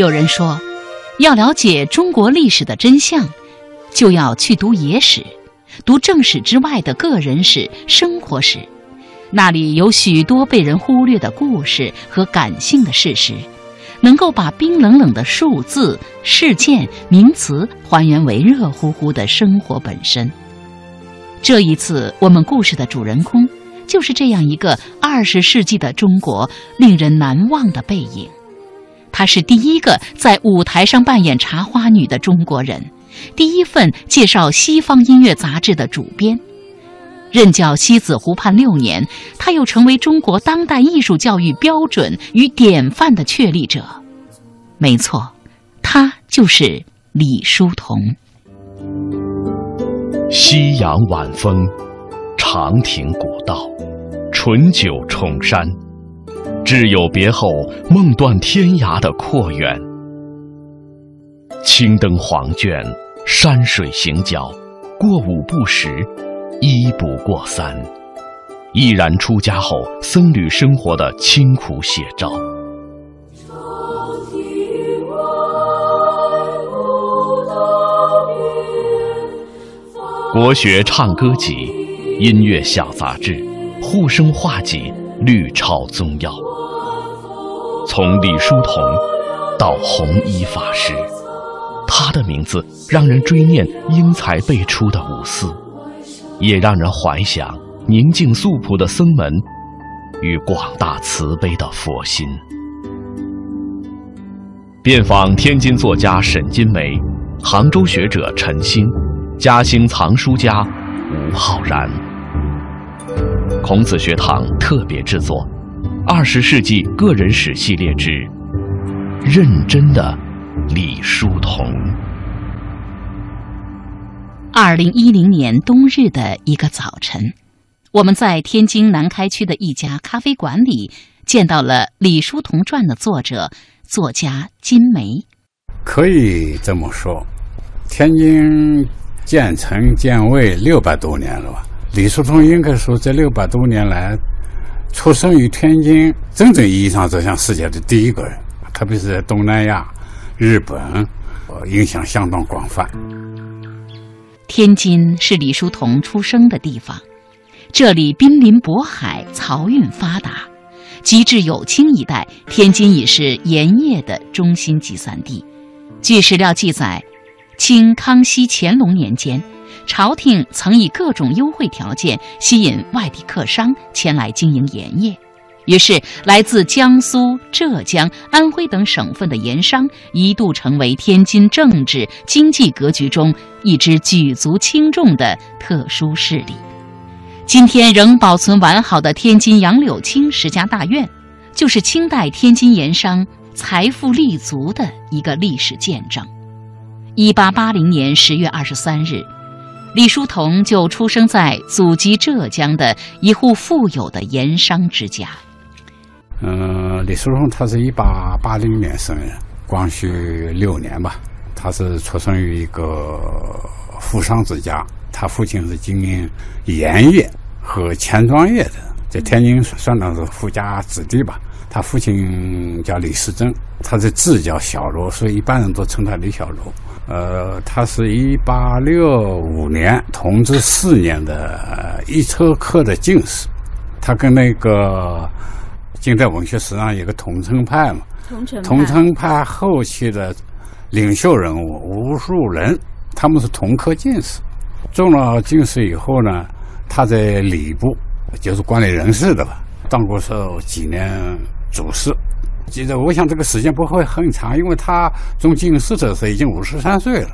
有人说，要了解中国历史的真相，就要去读野史，读正史之外的个人史、生活史，那里有许多被人忽略的故事和感性的事实，能够把冰冷冷的数字、事件、名词还原为热乎乎的生活本身。这一次，我们故事的主人公就是这样一个二十世纪的中国令人难忘的背影。她是第一个在舞台上扮演茶花女的中国人，第一份介绍西方音乐杂志的主编。任教西子湖畔六年，她又成为中国当代艺术教育标准与典范的确立者。没错，她就是李叔同。夕阳晚风，长亭古道，醇酒重山。挚友别后，梦断天涯的阔远。青灯黄卷，山水行脚，过五不食，一不过三，毅然出家后僧侣生活的清苦写照。国学唱歌集、音乐小杂志、护生画集、绿超宗耀。从李叔同到弘一法师，他的名字让人追念英才辈出的五四，也让人怀想宁静素朴的僧门与广大慈悲的佛心。遍访天津作家沈金梅，杭州学者陈星，嘉兴藏书家吴浩然，孔子学堂特别制作。二十世纪个人史系列之《认真的李叔同》。二零一零年冬日的一个早晨，我们在天津南开区的一家咖啡馆里见到了《李叔同传》的作者作家金梅。可以这么说，天津建成建卫六百多年了吧？李叔同应该说这六百多年来。出生于天津，真正意义上走向世界的第一个人，特别是在东南亚、日本，呃，影响相当广泛。天津是李叔同出生的地方，这里濒临渤海，漕运发达。及至有清一代，天津已是盐业的中心集散地。据史料记载，清康熙、乾隆年间。朝廷曾以各种优惠条件吸引外地客商前来经营盐业，于是来自江苏、浙江、安徽等省份的盐商一度成为天津政治经济格局中一支举足轻重的特殊势力。今天仍保存完好的天津杨柳青十家大院，就是清代天津盐商财富立足的一个历史见证。一八八零年十月二十三日。李叔同就出生在祖籍浙江的一户富有的盐商之家。嗯，李叔同他是一八八零年生人，光绪六年吧。他是出生于一个富商之家，他父亲是经营盐业和钱庄业的，在天津算得是富家子弟吧。他父亲叫李世珍，他的字叫小楼，所以一般人都称他李小楼。呃，他是一八六五年同治四年的一车科的进士，他跟那个近代文学史上有个桐城派嘛，桐城派后期的领袖人物吴树人，他们是同科进士，中了进士以后呢，他在礼部就是管理人事的吧，当过是几年主事。记得，我想这个时间不会很长，因为他中进士的时候已经五十三岁了。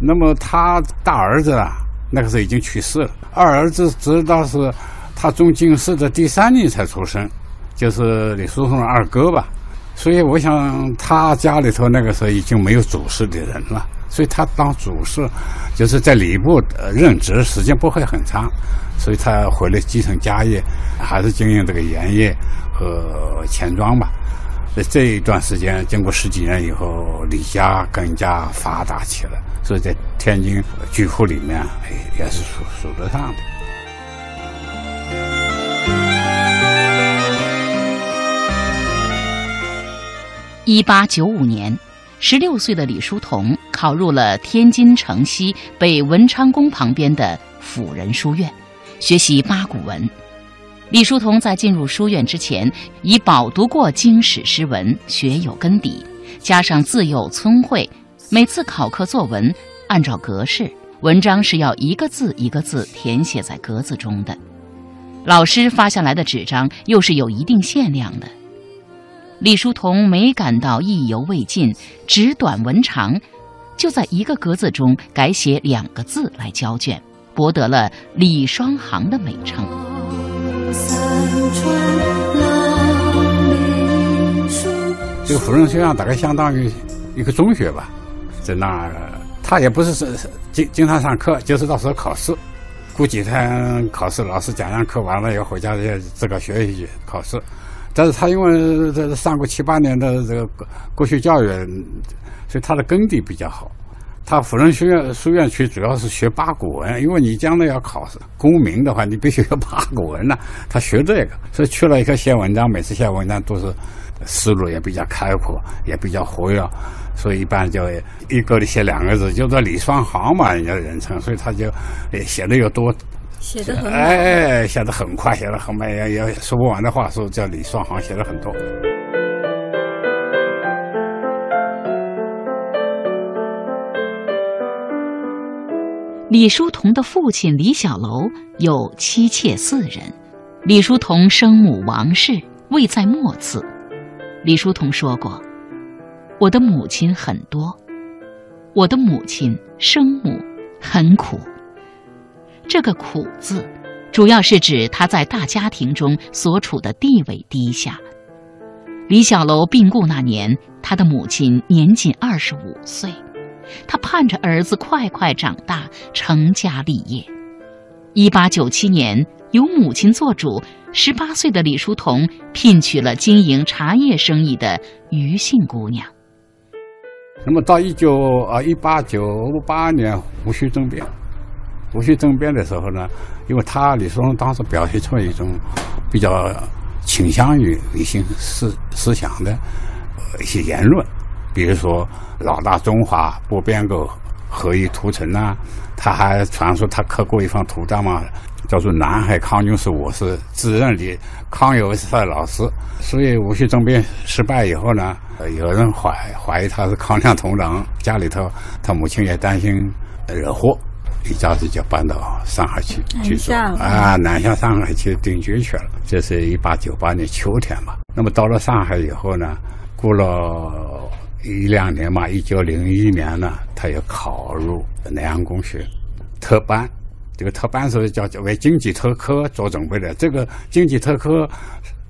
那么他大儿子啊，那个时候已经去世了。二儿子直到是他中进士的第三年才出生，就是李叔同的二哥吧。所以我想他家里头那个时候已经没有主事的人了，所以他当主事就是在礼部任职时间不会很长，所以他回来继承家业，还是经营这个盐业和钱庄吧。这一段时间，经过十几年以后，李家更加发达起来，所以在天津巨富里面哎也是数数得上的。一八九五年，十六岁的李叔同考入了天津城西北文昌宫旁边的辅仁书院，学习八股文。李叔同在进入书院之前，已饱读过经史诗文，学有根底，加上自幼聪慧，每次考课作文，按照格式，文章是要一个字一个字填写在格子中的，老师发下来的纸张又是有一定限量的。李叔同没感到意犹未尽，纸短文长，就在一个格子中改写两个字来交卷，博得了“李双行”的美称。这个芙蓉学院大概相当于一个中学吧，在那儿，他也不是是经经常上课，就是到时候考试，过几天考试，老师讲讲课完了以后回家也自个学习去考试。但是他因为这上过七八年的这个国学教育，所以他的根底比较好。他辅仁学院书院去主要是学八股文，因为你将来要考试功名的话，你必须要八股文呐。他学这个，所以去了一个写文章，每次写文章都是思路也比较开阔，也比较活跃，所以一般就一个里写两个字，叫做李双行嘛，人家的人称，所以他就写的又多。写的很哎，写的很快，写的很慢，也也说不完的话，说叫李双行写的很多。李叔同的父亲李小楼有妻妾四人，李叔同生母王氏位在末次。李叔同说过：“我的母亲很多，我的母亲生母很苦。”这个“苦”字，主要是指他在大家庭中所处的地位低下。李小楼病故那年，他的母亲年仅二十五岁，他盼着儿子快快长大，成家立业。一八九七年，由母亲做主，十八岁的李叔同聘娶了经营茶叶生意的余姓姑娘。那么到一九啊一八九八年戊戌政变。戊戌政变的时候呢，因为他李叔同当时表现出一种比较倾向于理性思思想的一些言论，比如说“老大中华不变革，何以图成”呐。他还传说他刻过一方图章嘛，叫做“南海康军是我是自认的康有为是他的老师”。所以戊戌政变失败以后呢，有人怀怀疑他是康亮同党，家里头他母亲也担心惹祸。一家子就搬到上海去居住啊，南下上海去定居去了。这是一八九八年秋天嘛。那么到了上海以后呢，过了一两年嘛，一九零一年呢，他又考入南洋公学特班。这个特班是叫为经济特科做准备的。这个经济特科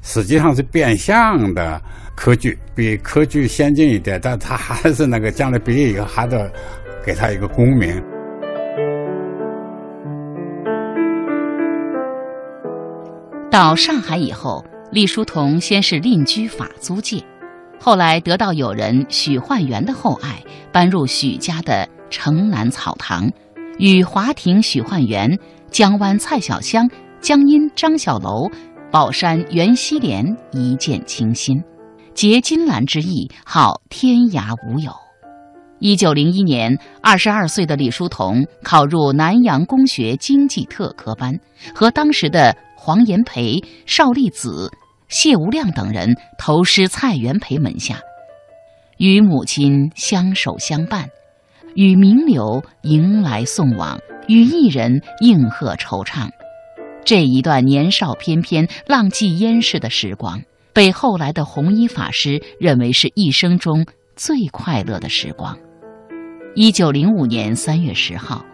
实际上是变相的科举，比科举先进一点，但他还是那个将来毕业以后还得给他一个功名。到上海以后，李叔同先是另居法租界，后来得到友人许焕元的厚爱，搬入许家的城南草堂，与华亭许焕元、江湾蔡小香、江阴张小楼、宝山袁希濂一见倾心，结金兰之意，好天涯无友。一九零一年，二十二岁的李叔同考入南洋公学经济特科班，和当时的。黄炎培、邵力子、谢无量等人投师蔡元培门下，与母亲相守相伴，与名流迎来送往，与艺人应和惆怅。这一段年少翩翩、浪迹烟世的时光，被后来的弘一法师认为是一生中最快乐的时光。一九零五年三月十号，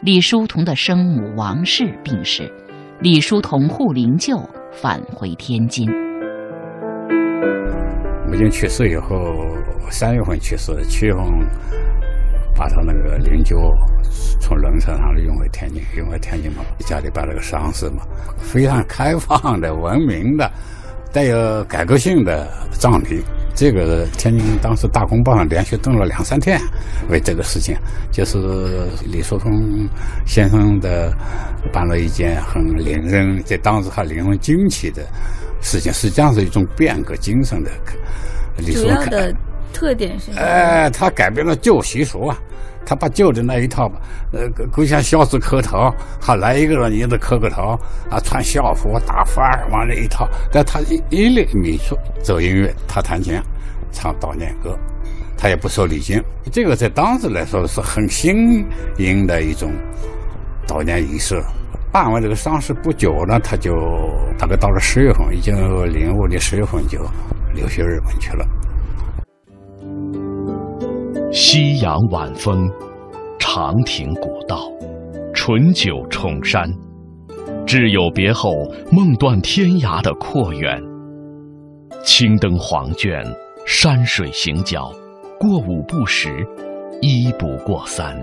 李叔同的生母王氏病逝。李叔同护灵柩返回天津。母亲去世以后，三月份去世，七月份把他那个灵柩从轮车上运回天津，运回天津嘛，家里办了个丧事嘛，非常开放的、文明的、带有改革性的葬礼。这个天津当时《大公报》上连续登了两三天，为这个事情，就是李叔同先生的办了一件很令人在当时还令人惊奇的事情，实际上是一种变革精神的。李主要的特点是？哎，他改变了旧习俗啊，他把旧的那一套吧，呃，跪下孝子磕头，好来一个人你得磕个头啊，穿校服打范儿往那一套。但他一一律民俗走音乐，他弹琴唱悼念歌，他也不收礼金。这个在当时来说是很新颖的一种悼念仪式。办完这个丧事不久呢，他就大概到了十月份，已经零五年十月份就留学日本去了。夕阳晚风，长亭古道，醇酒重山，挚友别后，梦断天涯的阔远。青灯黄卷，山水行脚，过五不食，一不过三。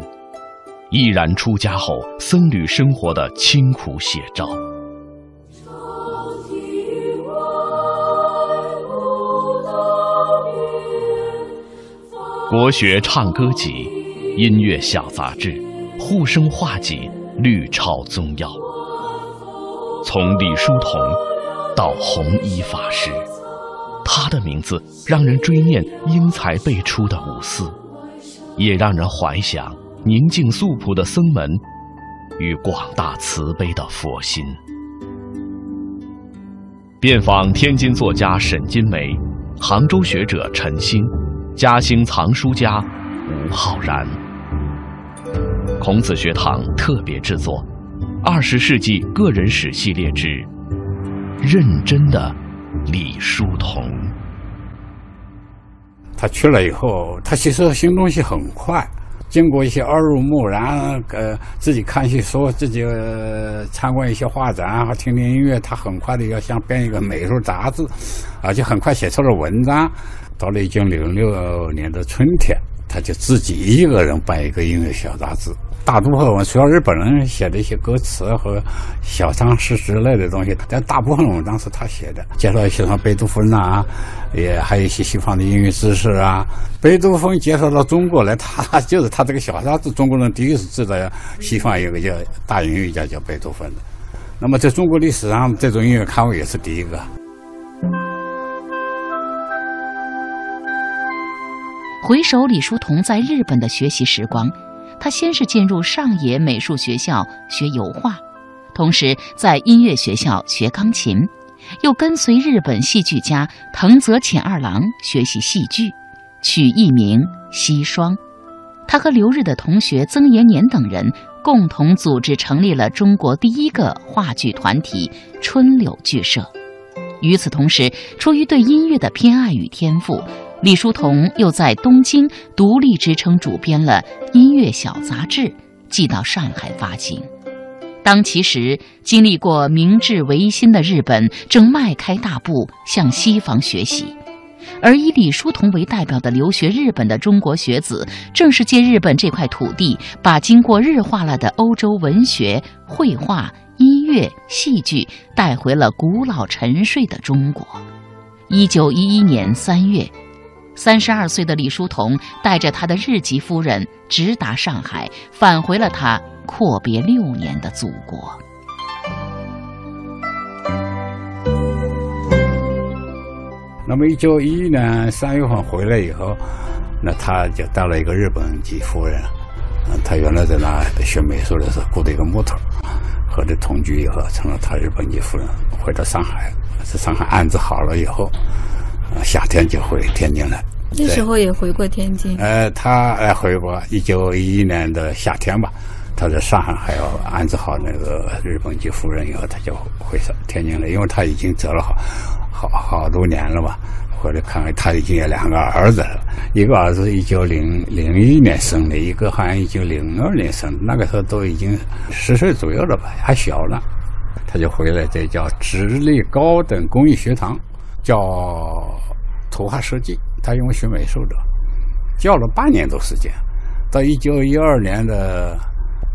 毅然出家后，僧侣生活的清苦写照。国学唱歌集、音乐小杂志、护生画集、律抄宗要，从李叔同到弘一法师，他的名字让人追念英才辈出的五四，也让人怀想。宁静素朴的僧门，与广大慈悲的佛心。遍访天津作家沈金梅，杭州学者陈星，嘉兴藏书家吴浩然。孔子学堂特别制作《二十世纪个人史系列之认真的李叔同》。他去了以后，他其实新东西很快。经过一些耳濡目染，呃，自己看戏，说，自己参观一些画展，和听听音乐，他很快的要想编一个美术杂志，啊，就很快写出了文章。到了一九零六年的春天，他就自己一个人办一个音乐小杂志。大部分文主要日本人写的一些歌词和小常识之类的东西，但大部分文章是他写的，介绍一些什么贝多芬啊，也还有一些西方的音乐知识啊。贝多芬介绍到中国来，他就是他这个小杂志，中国人第一次知道西方有个叫大音乐家叫贝多芬的。那么在中国历史上，这种音乐刊物也是第一个。回首李叔同在日本的学习时光。他先是进入上野美术学校学油画，同时在音乐学校学钢琴，又跟随日本戏剧家藤泽浅二郎学习戏剧，取艺名西双。他和留日的同学曾延年等人共同组织成立了中国第一个话剧团体春柳剧社。与此同时，出于对音乐的偏爱与天赋。李叔同又在东京独立支撑主编了音乐小杂志，寄到上海发行。当其时经历过明治维新的日本正迈开大步向西方学习，而以李叔同为代表的留学日本的中国学子，正是借日本这块土地，把经过日化了的欧洲文学、绘画、音乐、戏剧带回了古老沉睡的中国。一九一一年三月。三十二岁的李叔同带着他的日籍夫人直达上海，返回了他阔别六年的祖国。那么，一九一一年三月份回来以后，那他就带了一个日本籍夫人。嗯，他原来在那学美术的时候雇的一个木头，和这同居以后成了他日本籍夫人。回到上海，在上海安置好了以后。夏天就回天津了，那时候也回过天津。呃，他呃回过，一九一一年的夏天吧，他在上海还要安置好那个日本籍夫人以后，他就回上天津了，因为他已经走了好好好多年了吧。回来看看，他已经有两个儿子了，一个儿子一九零零一年生的，一个好像一九零二年生的，那个时候都已经十岁左右了吧，还小呢。他就回来，这叫直隶高等工艺学堂。叫图画设计，他因为学美术的，教了半年多时间，到一九一二年的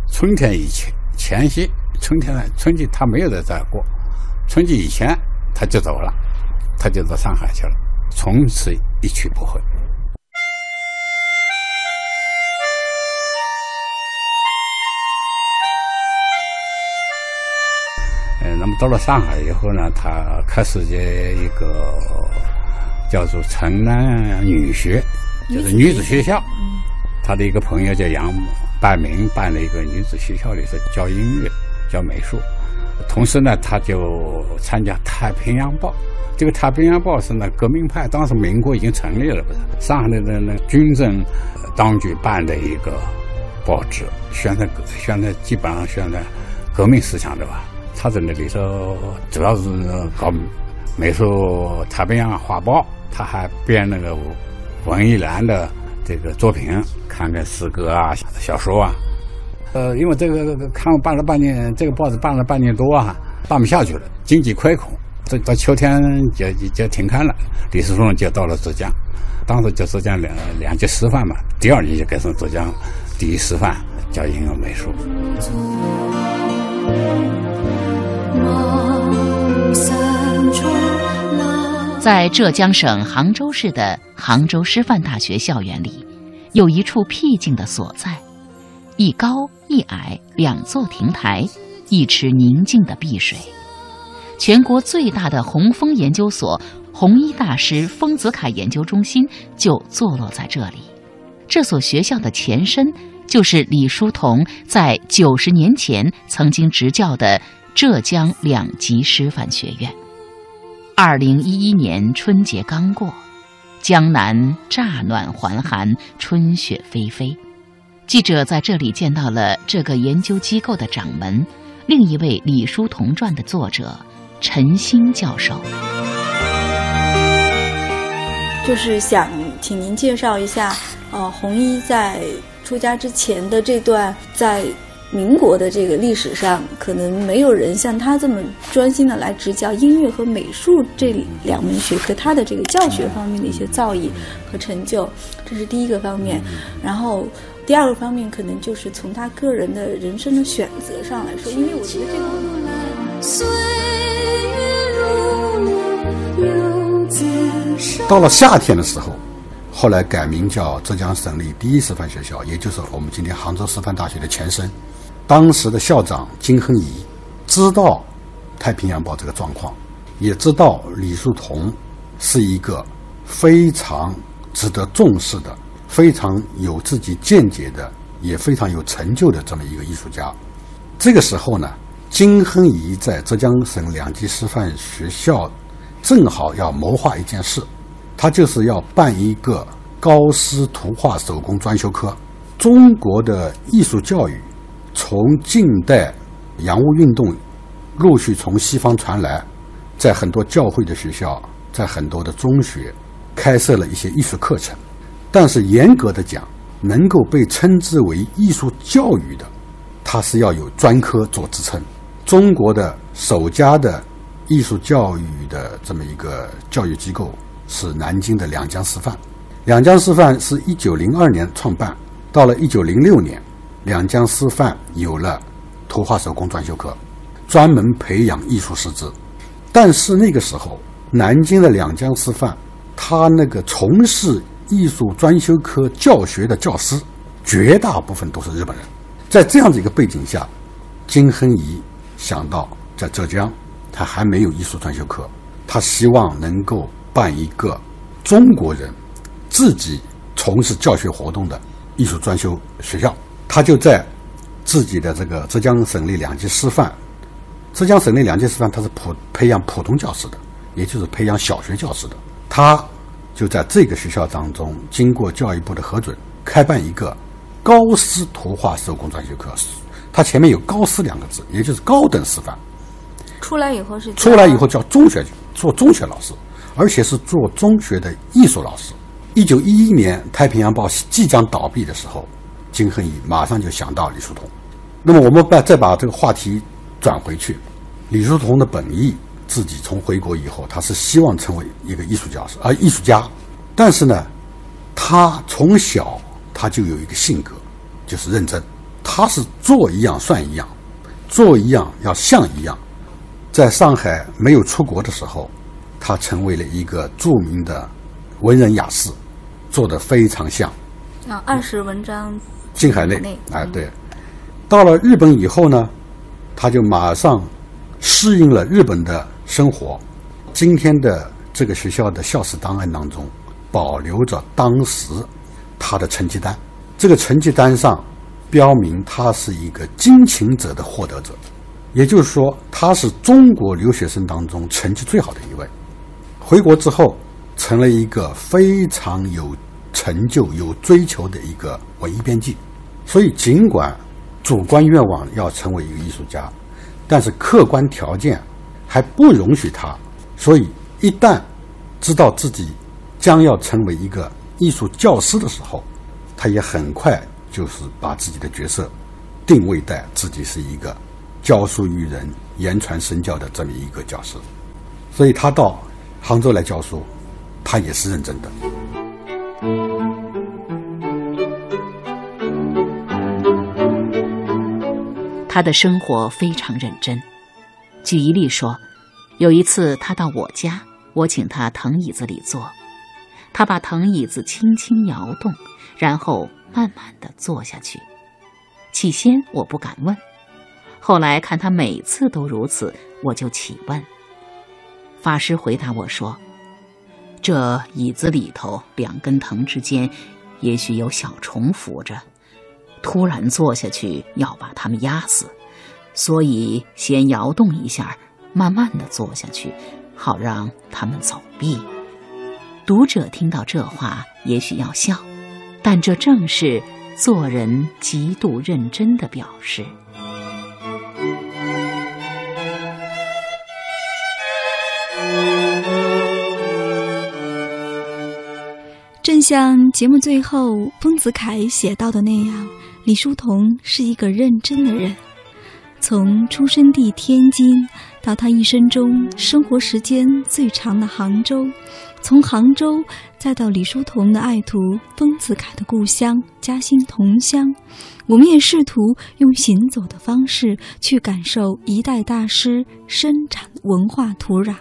春天以前前夕，春天春季他没有在这过，春季以前他就走了，他就到上海去了，从此一去不回。到了上海以后呢，他开始这一个叫做城南女学就是女子学校。他的一个朋友叫杨半明，办了一个女子学校里头教音乐、教美术。同时呢，他就参加《太平洋报》。这个《太平洋报》是呢革命派，当时民国已经成立了，不是？上海的那军政当局办的一个报纸，宣传宣传基本上宣传革命思想的吧。他在那里头主要是搞美术《太平洋画报》，他还编那个文艺栏的这个作品。看看诗歌啊，小说啊，呃，因为这个看办了半年，这个报纸办了半年多啊，办不下去了，经济亏空，这到秋天就就停刊了。李叔同就到了浙江，当时就浙江两两级师范嘛，第二年就改成浙江第一师范教音乐美术。在浙江省杭州市的杭州师范大学校园里。有一处僻静的所在，一高一矮两座亭台，一池宁静的碧水。全国最大的红枫研究所——红衣大师丰子恺研究中心就坐落在这里。这所学校的前身就是李叔同在九十年前曾经执教的浙江两级师范学院。二零一一年春节刚过。江南乍暖还寒，春雪霏霏。记者在这里见到了这个研究机构的掌门，另一位《李叔同传》的作者陈兴教授。就是想请您介绍一下，呃，红衣在出家之前的这段在。民国的这个历史上，可能没有人像他这么专心的来执教音乐和美术这两门学科，他的这个教学方面的一些造诣和成就，这是第一个方面。然后第二个方面，可能就是从他个人的人生的选择上来说，因为我觉得这个。到了夏天的时候，后来改名叫浙江省立第一师范学校，也就是我们今天杭州师范大学的前身。当时的校长金亨颐知道《太平洋报》这个状况，也知道李叔同是一个非常值得重视的、非常有自己见解的、也非常有成就的这么一个艺术家。这个时候呢，金亨颐在浙江省两级师范学校正好要谋划一件事，他就是要办一个高师图画手工专修科。中国的艺术教育。从近代洋务运动陆续从西方传来，在很多教会的学校，在很多的中学开设了一些艺术课程，但是严格的讲，能够被称之为艺术教育的，它是要有专科做支撑。中国的首家的艺术教育的这么一个教育机构是南京的两江师范，两江师范是一九零二年创办，到了一九零六年。两江师范有了图画手工专修课，专门培养艺术师资。但是那个时候，南京的两江师范，他那个从事艺术专修科教学的教师，绝大部分都是日本人。在这样的一个背景下，金亨颐想到在浙江，他还没有艺术专修课，他希望能够办一个中国人自己从事教学活动的艺术专修学校。他就在自己的这个浙江省立两级师范，浙江省立两级师范，他是普培养普通教师的，也就是培养小学教师的。他就在这个学校当中，经过教育部的核准，开办一个高师图画手工专修课。他前面有“高师”两个字，也就是高等师范。出来以后是出来以后叫中学做中学老师，而且是做中学的艺术老师。一九一一年，《太平洋报》即将倒闭的时候。金亨颐马上就想到李叔同，那么我们把再把这个话题转回去，李叔同的本意，自己从回国以后，他是希望成为一个艺术教师啊，艺术家，但是呢，他从小他就有一个性格，就是认真，他是做一样算一样，做一样要像一样，在上海没有出国的时候，他成为了一个著名的文人雅士，做的非常像。啊，二十文章。近海内，哎，对，到了日本以后呢，他就马上适应了日本的生活。今天的这个学校的校史档案当中，保留着当时他的成绩单。这个成绩单上标明他是一个金琴者的获得者，也就是说，他是中国留学生当中成绩最好的一位。回国之后，成了一个非常有成就、有追求的一个文艺编辑。所以，尽管主观愿望要成为一个艺术家，但是客观条件还不容许他。所以，一旦知道自己将要成为一个艺术教师的时候，他也很快就是把自己的角色定位在自己是一个教书育人、言传身教的这么一个教师。所以他到杭州来教书，他也是认真的。他的生活非常认真。举一例说，有一次他到我家。我请他藤椅子里坐，他把藤椅子轻轻摇动，然后慢慢的坐下去。起先我不敢问，后来看他每次都如此，我就起问。法师回答我说：“这椅子里头两根藤之间，也许有小虫伏着，突然坐下去要把它们压死，所以先摇动一下，慢慢的坐下去。”好让他们走避。读者听到这话，也许要笑，但这正是做人极度认真的表示。像节目最后丰子恺写到的那样，李叔同是一个认真的人，从出生地天津。到他一生中生活时间最长的杭州，从杭州再到李叔同的爱徒丰子恺的故乡嘉兴同乡，我们也试图用行走的方式去感受一代大师生产文化土壤。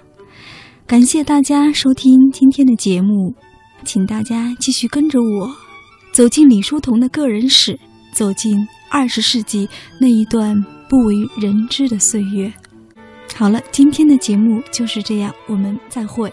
感谢大家收听今天的节目，请大家继续跟着我走进李叔同的个人史，走进二十世纪那一段不为人知的岁月。好了，今天的节目就是这样，我们再会。